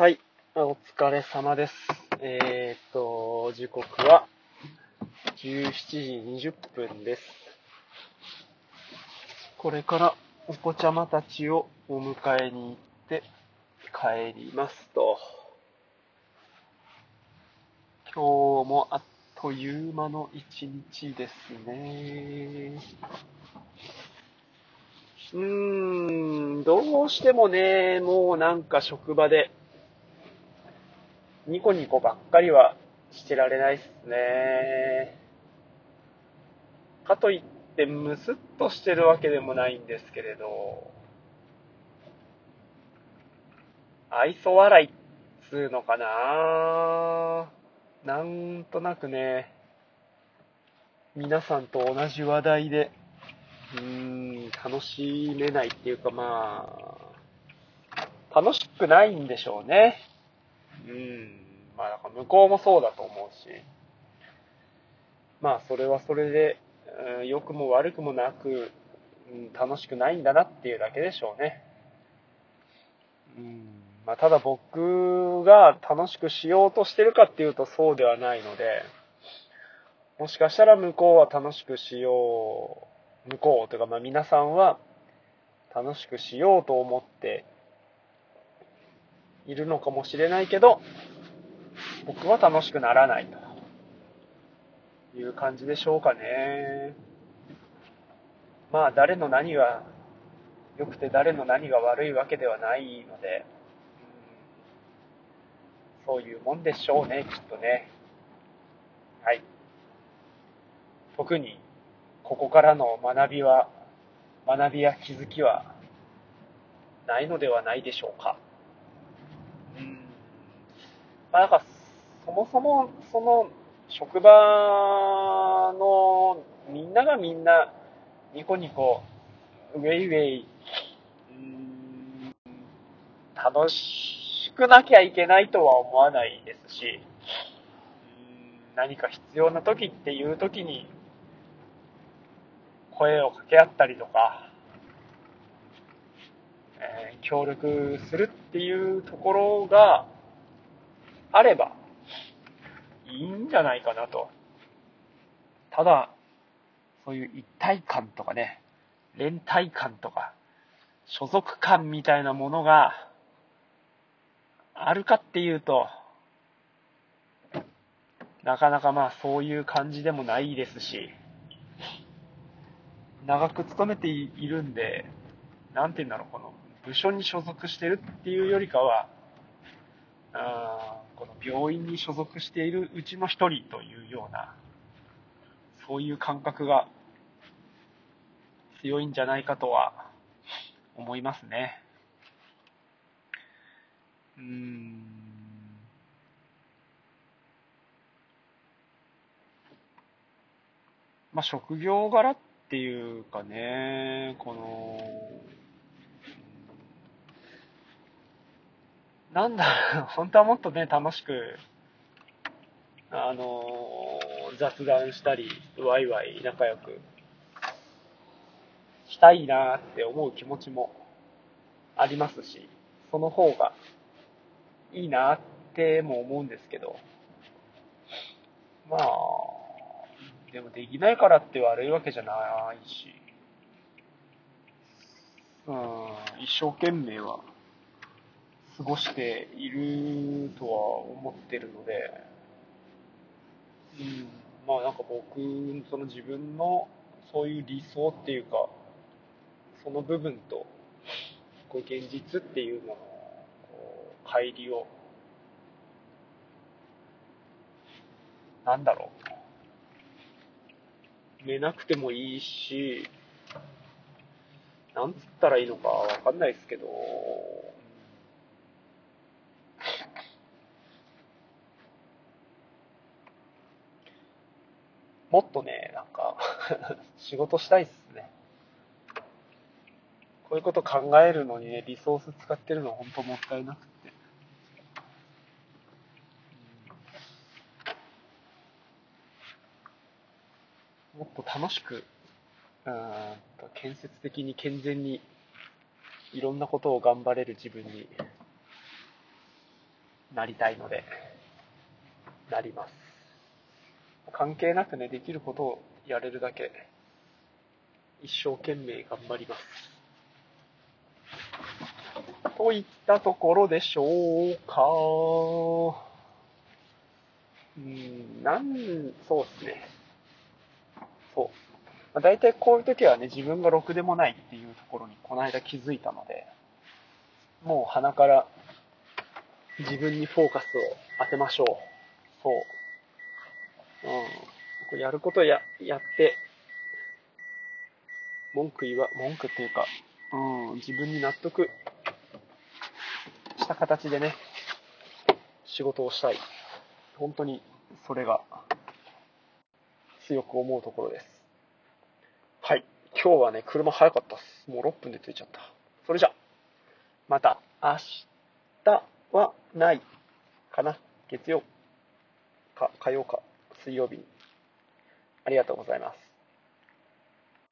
はい。お疲れ様です。えーっと、時刻は17時20分です。これからお子ちゃまたちをお迎えに行って帰りますと。今日もあっという間の一日ですね。うーん、どうしてもね、もうなんか職場で、ニコニコばっかりはしてられないっすね。かといって、ムスッとしてるわけでもないんですけれど、愛想笑いっつうのかなぁなんとなくね、皆さんと同じ話題で、うーん、楽しめないっていうかまあ、楽しくないんでしょうね。うん。まあ、だから向こうもそうだと思うし。まあ、それはそれで、うん、良くも悪くもなく、うん、楽しくないんだなっていうだけでしょうね。うん。まあ、ただ僕が楽しくしようとしてるかっていうとそうではないので、もしかしたら向こうは楽しくしよう、向こうというかまあ皆さんは楽しくしようと思っているのかもしれないけど、僕は楽しくならないという感じでしょうかね。まあ誰の何が良くて誰の何が悪いわけではないので、そういうもんでしょうね、きっとね。はい。特にここからの学びは、学びや気づきはないのではないでしょうか。まあなんか、そもそも、その、職場のみんながみんな、ニコニコ、ウェイウェイ、うーん、楽しくなきゃいけないとは思わないですし、うーん何か必要な時っていう時に、声を掛け合ったりとか、えー協力するっていうところがあれば。いいんじゃないかなと。ただ、そういう一体感とかね、連帯感とか、所属感みたいなものがあるかっていうと、なかなかまあそういう感じでもないですし、長く勤めているんで、なんて言うんだろう、この部署に所属してるっていうよりかは、この病院に所属しているうちの一人というような、そういう感覚が強いんじゃないかとは思いますね。うん。まあ、職業柄っていうかね、この、なんだ、本当はもっとね、楽しく、あのー雑談したり、ワイワイ仲良くしたいなって思う気持ちもありますし、その方がいいなっても思うんですけど、まあ、でもできないからって悪いわけじゃないし、うん、一生懸命は。過ごしているとは思ってるので、うん、まあなんか僕、その自分のそういう理想っていうか、その部分と、こう現実っていうもののこう乖離を、なんだろう、埋めなくてもいいし、なんつったらいいのかわかんないですけど、もっとね、なんか、仕事したいっすね。こういうこと考えるのにね、リソース使ってるのは本当もったいなくて。もっと楽しく、うんと建設的に健全にいろんなことを頑張れる自分になりたいので、なります。関係なくね、できることをやれるだけ、一生懸命頑張ります。といったところでしょうか。うん、なん、そうですね。そう。まあ、大体こういう時はね、自分がろくでもないっていうところにこの間気づいたので、もう鼻から自分にフォーカスを当てましょう。そう。う。やることや、やって、文句言わ、文句っていうか、うん、自分に納得した形でね、仕事をしたい。本当にそれが強く思うところです。はい。今日はね、車早かったっす。もう6分で着いちゃった。それじゃ、また明日はないかな。月曜か火曜か水曜日に。ありがとうございます。